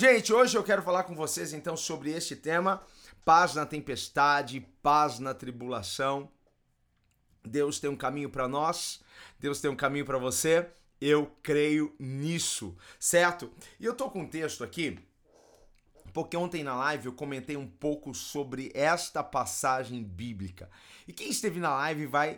Gente, hoje eu quero falar com vocês então sobre este tema: paz na tempestade, paz na tribulação. Deus tem um caminho para nós, Deus tem um caminho para você. Eu creio nisso, certo? E eu tô com um texto aqui, porque ontem na live eu comentei um pouco sobre esta passagem bíblica. E quem esteve na live vai.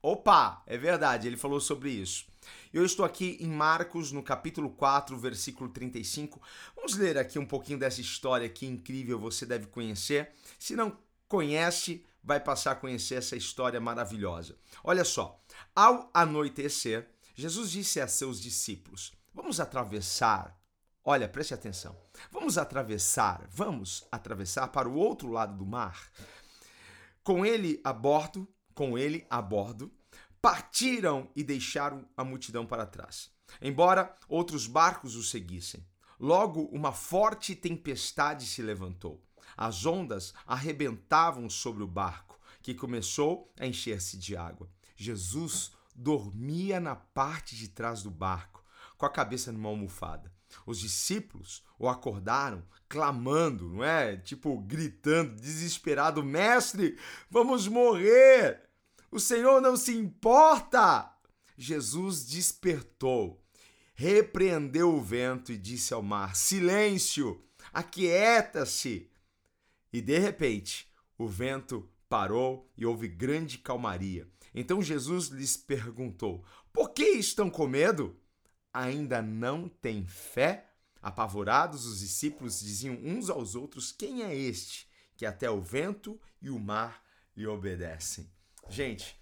Opa, é verdade, ele falou sobre isso. Eu estou aqui em Marcos, no capítulo 4, versículo 35. Vamos ler aqui um pouquinho dessa história que incrível, você deve conhecer. Se não conhece, vai passar a conhecer essa história maravilhosa. Olha só, ao anoitecer, Jesus disse a seus discípulos: Vamos atravessar. Olha, preste atenção. Vamos atravessar, vamos atravessar para o outro lado do mar. Com ele a bordo, com ele a bordo, partiram e deixaram a multidão para trás, embora outros barcos os seguissem. Logo, uma forte tempestade se levantou. As ondas arrebentavam sobre o barco, que começou a encher-se de água. Jesus dormia na parte de trás do barco, com a cabeça numa almofada. Os discípulos o acordaram, clamando, não é? Tipo, gritando, desesperado: Mestre, vamos morrer! O Senhor não se importa! Jesus despertou, repreendeu o vento e disse ao mar: Silêncio, aquieta-se! E de repente, o vento parou e houve grande calmaria. Então Jesus lhes perguntou: Por que estão com medo? Ainda não têm fé? Apavorados, os discípulos diziam uns aos outros: Quem é este que até o vento e o mar lhe obedecem? Gente,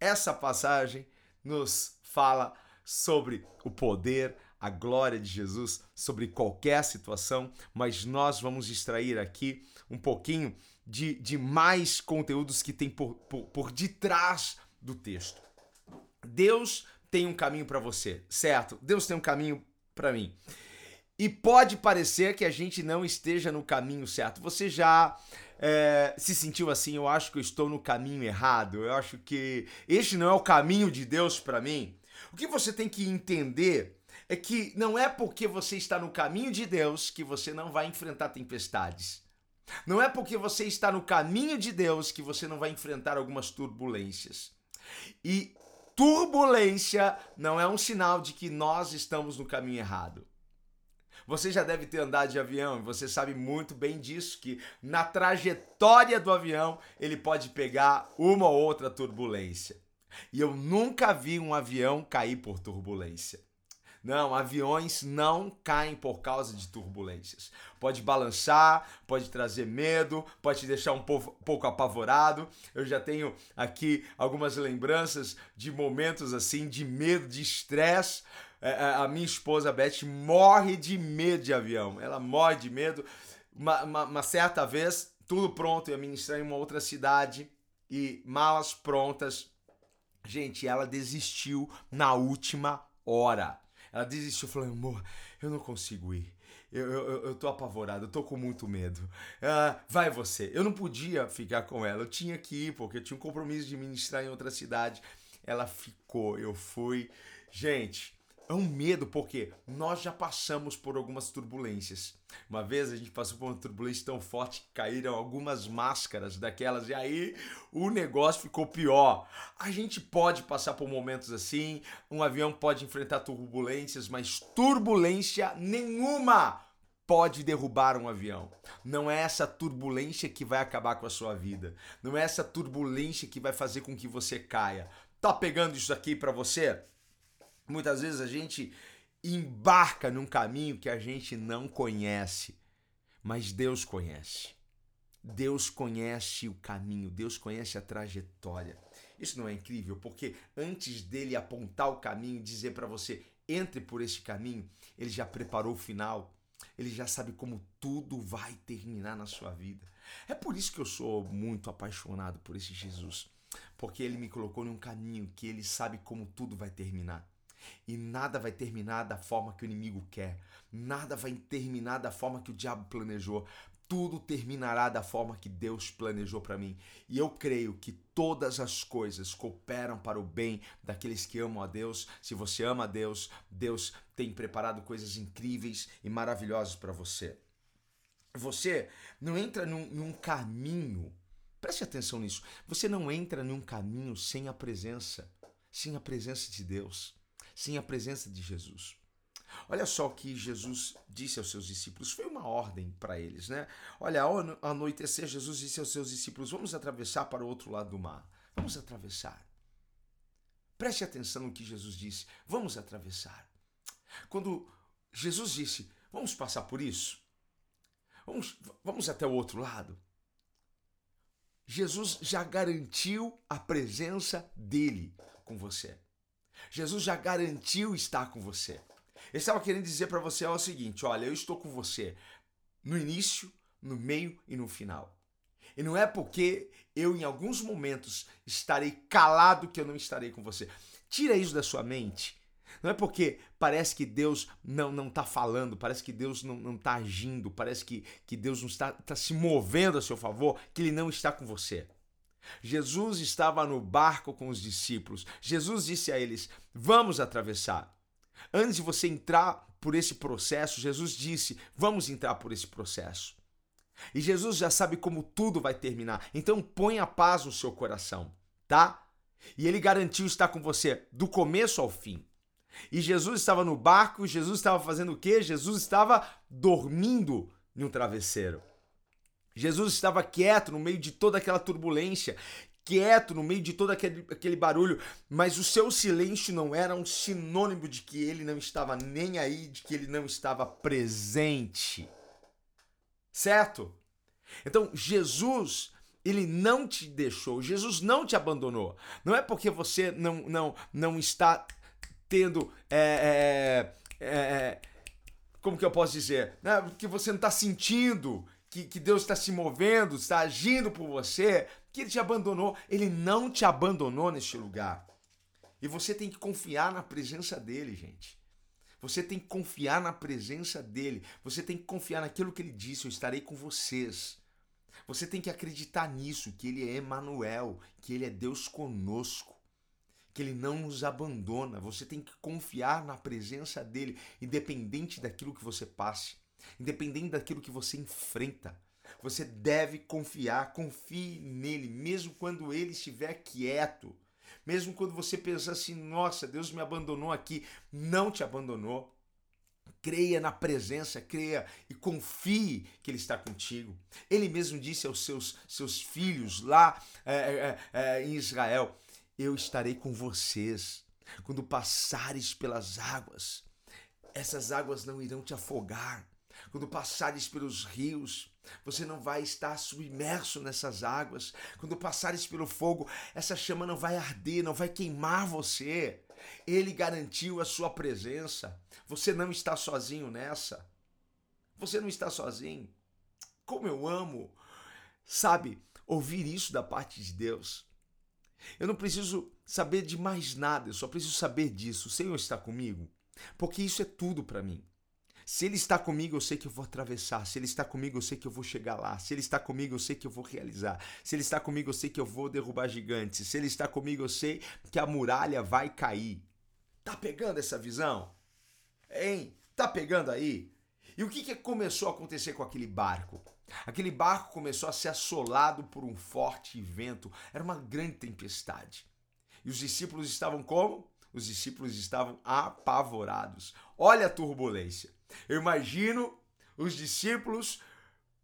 essa passagem nos fala sobre o poder, a glória de Jesus sobre qualquer situação, mas nós vamos extrair aqui um pouquinho de, de mais conteúdos que tem por, por, por detrás do texto. Deus tem um caminho para você, certo? Deus tem um caminho para mim. E pode parecer que a gente não esteja no caminho certo. Você já é, se sentiu assim, eu acho que eu estou no caminho errado, eu acho que este não é o caminho de Deus para mim. O que você tem que entender é que não é porque você está no caminho de Deus que você não vai enfrentar tempestades. Não é porque você está no caminho de Deus que você não vai enfrentar algumas turbulências. E turbulência não é um sinal de que nós estamos no caminho errado. Você já deve ter andado de avião e você sabe muito bem disso que na trajetória do avião ele pode pegar uma ou outra turbulência. E eu nunca vi um avião cair por turbulência. Não, aviões não caem por causa de turbulências. Pode balançar, pode trazer medo, pode te deixar um pouco apavorado. Eu já tenho aqui algumas lembranças de momentos assim de medo, de estresse, a minha esposa Beth morre de medo de avião. Ela morre de medo. Uma, uma, uma certa vez, tudo pronto, ia ministrar em uma outra cidade e malas prontas. Gente, ela desistiu na última hora. Ela desistiu, falou: amor, eu não consigo ir. Eu, eu, eu tô apavorado, eu tô com muito medo. Ah, vai você. Eu não podia ficar com ela, eu tinha que ir, porque eu tinha um compromisso de ministrar em outra cidade. Ela ficou, eu fui. Gente, é um medo porque nós já passamos por algumas turbulências. Uma vez a gente passou por uma turbulência tão forte que caíram algumas máscaras daquelas e aí o negócio ficou pior. A gente pode passar por momentos assim, um avião pode enfrentar turbulências, mas turbulência nenhuma pode derrubar um avião. Não é essa turbulência que vai acabar com a sua vida. Não é essa turbulência que vai fazer com que você caia. Tá pegando isso aqui para você? Muitas vezes a gente embarca num caminho que a gente não conhece, mas Deus conhece. Deus conhece o caminho, Deus conhece a trajetória. Isso não é incrível? Porque antes dele apontar o caminho e dizer para você, entre por esse caminho, ele já preparou o final. Ele já sabe como tudo vai terminar na sua vida. É por isso que eu sou muito apaixonado por esse Jesus. Porque ele me colocou num caminho que ele sabe como tudo vai terminar. E nada vai terminar da forma que o inimigo quer. Nada vai terminar da forma que o diabo planejou. Tudo terminará da forma que Deus planejou para mim. E eu creio que todas as coisas cooperam para o bem daqueles que amam a Deus. Se você ama a Deus, Deus tem preparado coisas incríveis e maravilhosas para você. Você não entra num, num caminho, preste atenção nisso. Você não entra num caminho sem a presença, sem a presença de Deus sem a presença de Jesus. Olha só o que Jesus disse aos seus discípulos, foi uma ordem para eles, né? Olha, ao anoitecer, Jesus disse aos seus discípulos: Vamos atravessar para o outro lado do mar. Vamos atravessar. Preste atenção no que Jesus disse: Vamos atravessar. Quando Jesus disse: Vamos passar por isso? Vamos, vamos até o outro lado? Jesus já garantiu a presença dele com você. Jesus já garantiu estar com você. Ele estava querendo dizer para você o seguinte: olha, eu estou com você no início, no meio e no final. E não é porque eu, em alguns momentos, estarei calado que eu não estarei com você. Tira isso da sua mente. Não é porque parece que Deus não não está falando, parece que Deus não está agindo, parece que, que Deus não está, está se movendo a seu favor, que Ele não está com você. Jesus estava no barco com os discípulos. Jesus disse a eles: Vamos atravessar. Antes de você entrar por esse processo, Jesus disse: Vamos entrar por esse processo. E Jesus já sabe como tudo vai terminar. Então põe a paz no seu coração, tá? E ele garantiu estar com você do começo ao fim. E Jesus estava no barco, Jesus estava fazendo o quê? Jesus estava dormindo um travesseiro. Jesus estava quieto no meio de toda aquela turbulência, quieto no meio de todo aquele, aquele barulho, mas o seu silêncio não era um sinônimo de que ele não estava nem aí, de que ele não estava presente. Certo? Então, Jesus, ele não te deixou, Jesus não te abandonou. Não é porque você não, não, não está tendo. É, é, é, como que eu posso dizer? Porque você não está sentindo que, que Deus está se movendo, está agindo por você, que Ele te abandonou. Ele não te abandonou neste lugar. E você tem que confiar na presença dele, gente. Você tem que confiar na presença dele. Você tem que confiar naquilo que ele disse: Eu estarei com vocês. Você tem que acreditar nisso, que ele é Emanuel, que ele é Deus conosco, que ele não nos abandona. Você tem que confiar na presença dele, independente daquilo que você passe. Independente daquilo que você enfrenta, você deve confiar, confie nele, mesmo quando ele estiver quieto. Mesmo quando você pensa assim, nossa, Deus me abandonou aqui, não te abandonou. Creia na presença, creia e confie que Ele está contigo. Ele mesmo disse aos seus, seus filhos lá é, é, é, em Israel: Eu estarei com vocês quando passares pelas águas. Essas águas não irão te afogar quando passares pelos rios, você não vai estar submerso nessas águas. Quando passares pelo fogo, essa chama não vai arder, não vai queimar você. Ele garantiu a sua presença. Você não está sozinho nessa. Você não está sozinho. Como eu amo, sabe, ouvir isso da parte de Deus. Eu não preciso saber de mais nada, eu só preciso saber disso. O Senhor está comigo, porque isso é tudo para mim. Se Ele está comigo, eu sei que eu vou atravessar. Se Ele está comigo, eu sei que eu vou chegar lá. Se Ele está comigo, eu sei que eu vou realizar. Se Ele está comigo, eu sei que eu vou derrubar gigantes. Se Ele está comigo, eu sei que a muralha vai cair. Tá pegando essa visão? Hein? Tá pegando aí? E o que, que começou a acontecer com aquele barco? Aquele barco começou a ser assolado por um forte vento. Era uma grande tempestade. E os discípulos estavam como? Os discípulos estavam apavorados. Olha a turbulência. Eu imagino os discípulos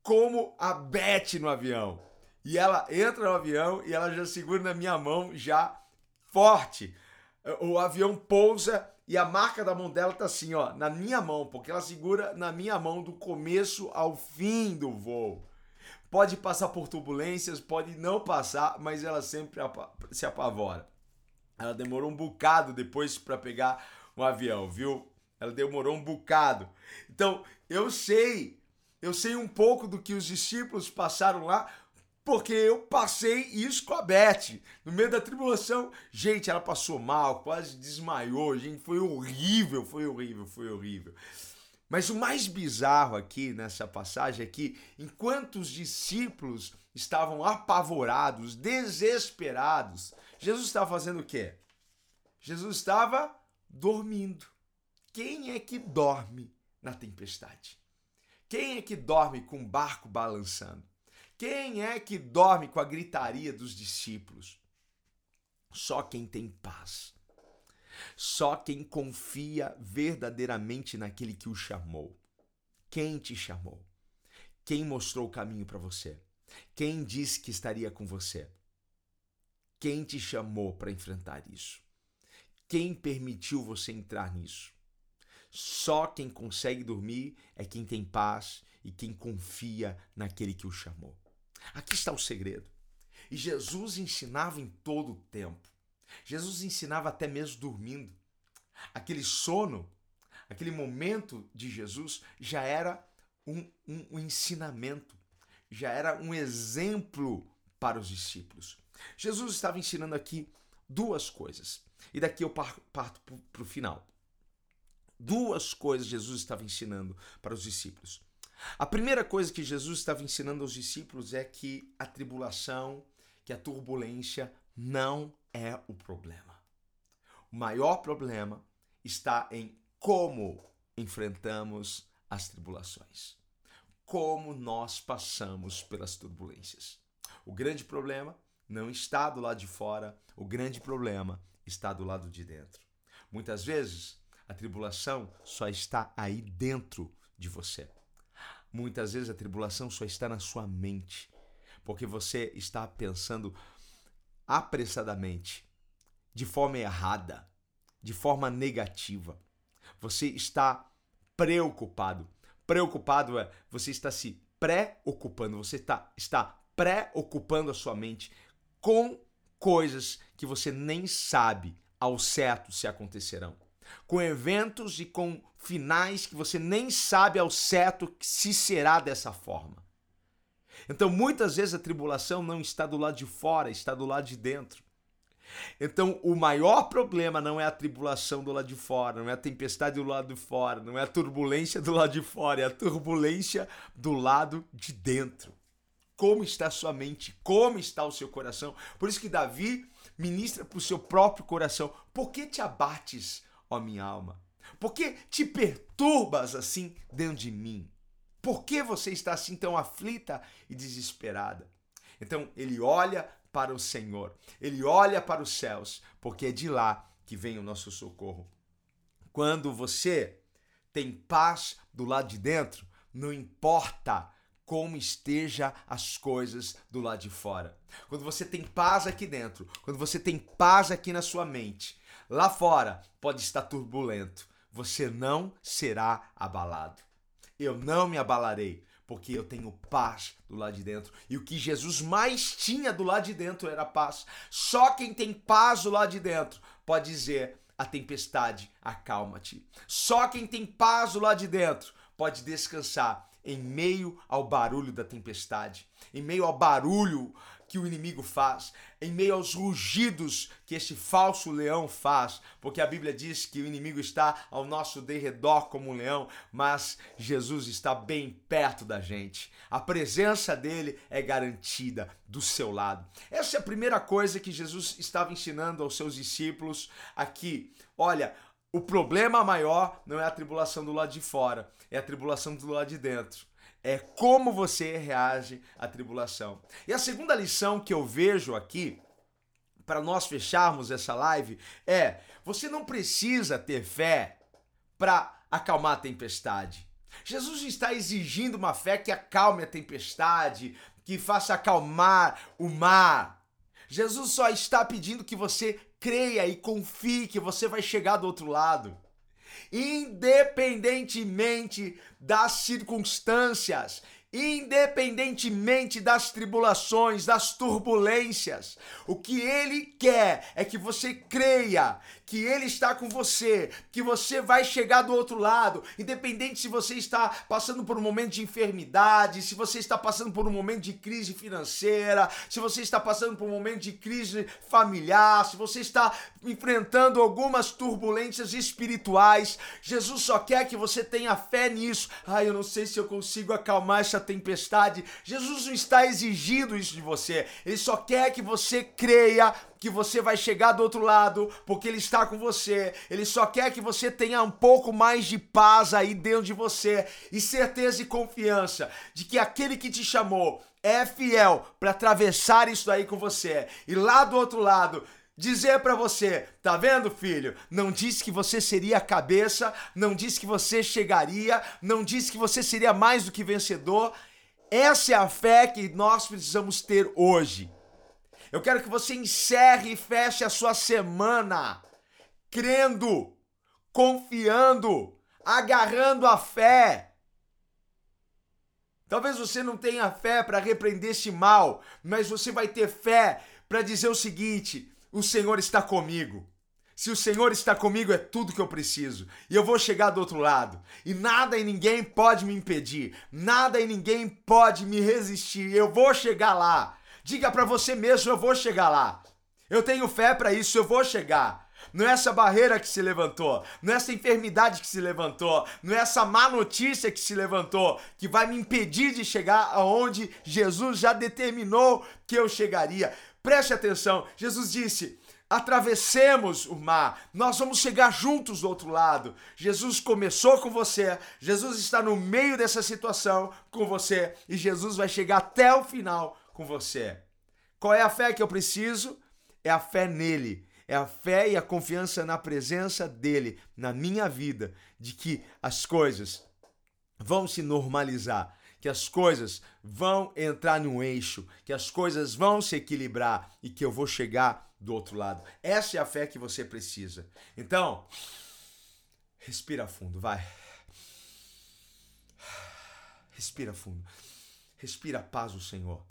como a Beth no avião. E ela entra no avião e ela já segura na minha mão, já forte. O avião pousa e a marca da mão dela tá assim, ó, na minha mão, porque ela segura na minha mão do começo ao fim do voo. Pode passar por turbulências, pode não passar, mas ela sempre se apavora. Ela demorou um bocado depois para pegar um avião, viu? Ela demorou um bocado. Então, eu sei, eu sei um pouco do que os discípulos passaram lá, porque eu passei isso com a Beth. No meio da tribulação, gente, ela passou mal, quase desmaiou, gente, foi horrível, foi horrível, foi horrível. Mas o mais bizarro aqui nessa passagem é que, enquanto os discípulos estavam apavorados, desesperados, Jesus estava fazendo o quê? Jesus estava dormindo. Quem é que dorme na tempestade? Quem é que dorme com o barco balançando? Quem é que dorme com a gritaria dos discípulos? Só quem tem paz. Só quem confia verdadeiramente naquele que o chamou. Quem te chamou? Quem mostrou o caminho para você? Quem disse que estaria com você? Quem te chamou para enfrentar isso? Quem permitiu você entrar nisso? Só quem consegue dormir é quem tem paz e quem confia naquele que o chamou. Aqui está o segredo. E Jesus ensinava em todo o tempo. Jesus ensinava até mesmo dormindo. Aquele sono, aquele momento de Jesus já era um, um, um ensinamento, já era um exemplo para os discípulos. Jesus estava ensinando aqui duas coisas. E daqui eu parto para o final duas coisas Jesus estava ensinando para os discípulos. A primeira coisa que Jesus estava ensinando aos discípulos é que a tribulação, que a turbulência não é o problema. O maior problema está em como enfrentamos as tribulações. Como nós passamos pelas turbulências. O grande problema não está do lado de fora, o grande problema está do lado de dentro. Muitas vezes a tribulação só está aí dentro de você. Muitas vezes a tribulação só está na sua mente, porque você está pensando apressadamente, de forma errada, de forma negativa. Você está preocupado. Preocupado é você está se preocupando, você está, está preocupando a sua mente com coisas que você nem sabe ao certo se acontecerão com eventos e com finais que você nem sabe ao certo se será dessa forma. Então, muitas vezes a tribulação não está do lado de fora, está do lado de dentro. Então, o maior problema não é a tribulação do lado de fora, não é a tempestade do lado de fora, não é a turbulência do lado de fora, é a turbulência do lado de dentro. Como está a sua mente? Como está o seu coração? Por isso que Davi ministra para o seu próprio coração: Por que te abates, ó minha alma? Por que te perturbas assim dentro de mim? Por que você está assim tão aflita e desesperada? Então ele olha para o Senhor, ele olha para os céus, porque é de lá que vem o nosso socorro. Quando você tem paz do lado de dentro, não importa como esteja as coisas do lado de fora. Quando você tem paz aqui dentro, quando você tem paz aqui na sua mente, Lá fora pode estar turbulento, você não será abalado. Eu não me abalarei, porque eu tenho paz do lado de dentro. E o que Jesus mais tinha do lado de dentro era paz. Só quem tem paz do lado de dentro pode dizer a tempestade, acalma-te. Só quem tem paz do lado de dentro pode descansar em meio ao barulho da tempestade, em meio ao barulho que o inimigo faz, em meio aos rugidos que este falso leão faz, porque a Bíblia diz que o inimigo está ao nosso derredor como um leão, mas Jesus está bem perto da gente. A presença dele é garantida do seu lado. Essa é a primeira coisa que Jesus estava ensinando aos seus discípulos aqui. Olha, o problema maior não é a tribulação do lado de fora, é a tribulação do lado de dentro é como você reage à tribulação. E a segunda lição que eu vejo aqui, para nós fecharmos essa live, é: você não precisa ter fé para acalmar a tempestade. Jesus está exigindo uma fé que acalme a tempestade, que faça acalmar o mar. Jesus só está pedindo que você creia e confie que você vai chegar do outro lado. Independentemente das circunstâncias, independentemente das tribulações, das turbulências. O que ele quer é que você creia que ele está com você, que você vai chegar do outro lado, independente se você está passando por um momento de enfermidade, se você está passando por um momento de crise financeira, se você está passando por um momento de crise familiar, se você está enfrentando algumas turbulências espirituais, Jesus só quer que você tenha fé nisso. Ah, eu não sei se eu consigo acalmar essa tempestade. Jesus não está exigindo isso de você. Ele só quer que você creia que você vai chegar do outro lado, porque ele está com você. Ele só quer que você tenha um pouco mais de paz aí dentro de você e certeza e confiança de que aquele que te chamou é fiel para atravessar isso aí com você. E lá do outro lado, dizer para você, tá vendo, filho? Não disse que você seria a cabeça, não disse que você chegaria, não disse que você seria mais do que vencedor. Essa é a fé que nós precisamos ter hoje. Eu quero que você encerre e feche a sua semana crendo, confiando, agarrando a fé. Talvez você não tenha fé para repreender esse mal, mas você vai ter fé para dizer o seguinte: o Senhor está comigo. Se o Senhor está comigo, é tudo que eu preciso. E eu vou chegar do outro lado. E nada e ninguém pode me impedir. Nada e ninguém pode me resistir. Eu vou chegar lá. Diga para você mesmo: eu vou chegar lá. Eu tenho fé para isso, eu vou chegar. Não é essa barreira que se levantou, não é essa enfermidade que se levantou, não é essa má notícia que se levantou que vai me impedir de chegar aonde Jesus já determinou que eu chegaria. Preste atenção, Jesus disse: atravessemos o mar, nós vamos chegar juntos do outro lado. Jesus começou com você, Jesus está no meio dessa situação com você e Jesus vai chegar até o final com você. Qual é a fé que eu preciso? É a fé nele. É a fé e a confiança na presença dele na minha vida, de que as coisas vão se normalizar, que as coisas vão entrar no eixo, que as coisas vão se equilibrar e que eu vou chegar do outro lado. Essa é a fé que você precisa. Então, respira fundo, vai. Respira fundo. Respira a paz do Senhor.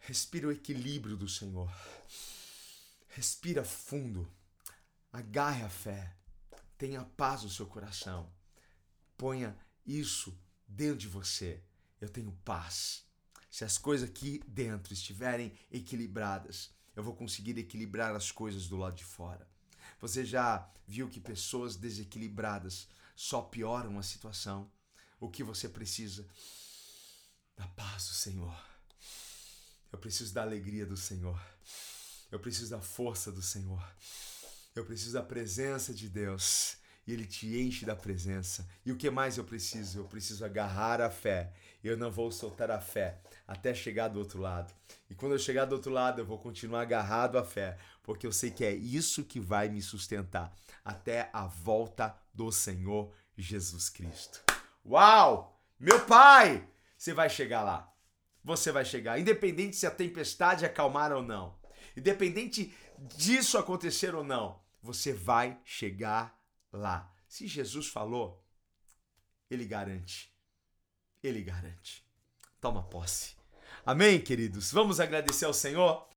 Respira o equilíbrio do Senhor. Respira fundo. Agarre a fé. Tenha paz no seu coração. Ponha isso dentro de você. Eu tenho paz. Se as coisas aqui dentro estiverem equilibradas, eu vou conseguir equilibrar as coisas do lado de fora. Você já viu que pessoas desequilibradas só pioram a situação? O que você precisa? Da paz do Senhor. Eu preciso da alegria do Senhor. Eu preciso da força do Senhor. Eu preciso da presença de Deus e ele te enche da presença. E o que mais eu preciso? Eu preciso agarrar a fé. Eu não vou soltar a fé até chegar do outro lado. E quando eu chegar do outro lado, eu vou continuar agarrado à fé, porque eu sei que é isso que vai me sustentar até a volta do Senhor Jesus Cristo. Uau! Meu Pai, você vai chegar lá. Você vai chegar, independente se a tempestade acalmar ou não. Independente disso acontecer ou não, você vai chegar lá. Se Jesus falou, ele garante. Ele garante. Toma posse. Amém, queridos? Vamos agradecer ao Senhor?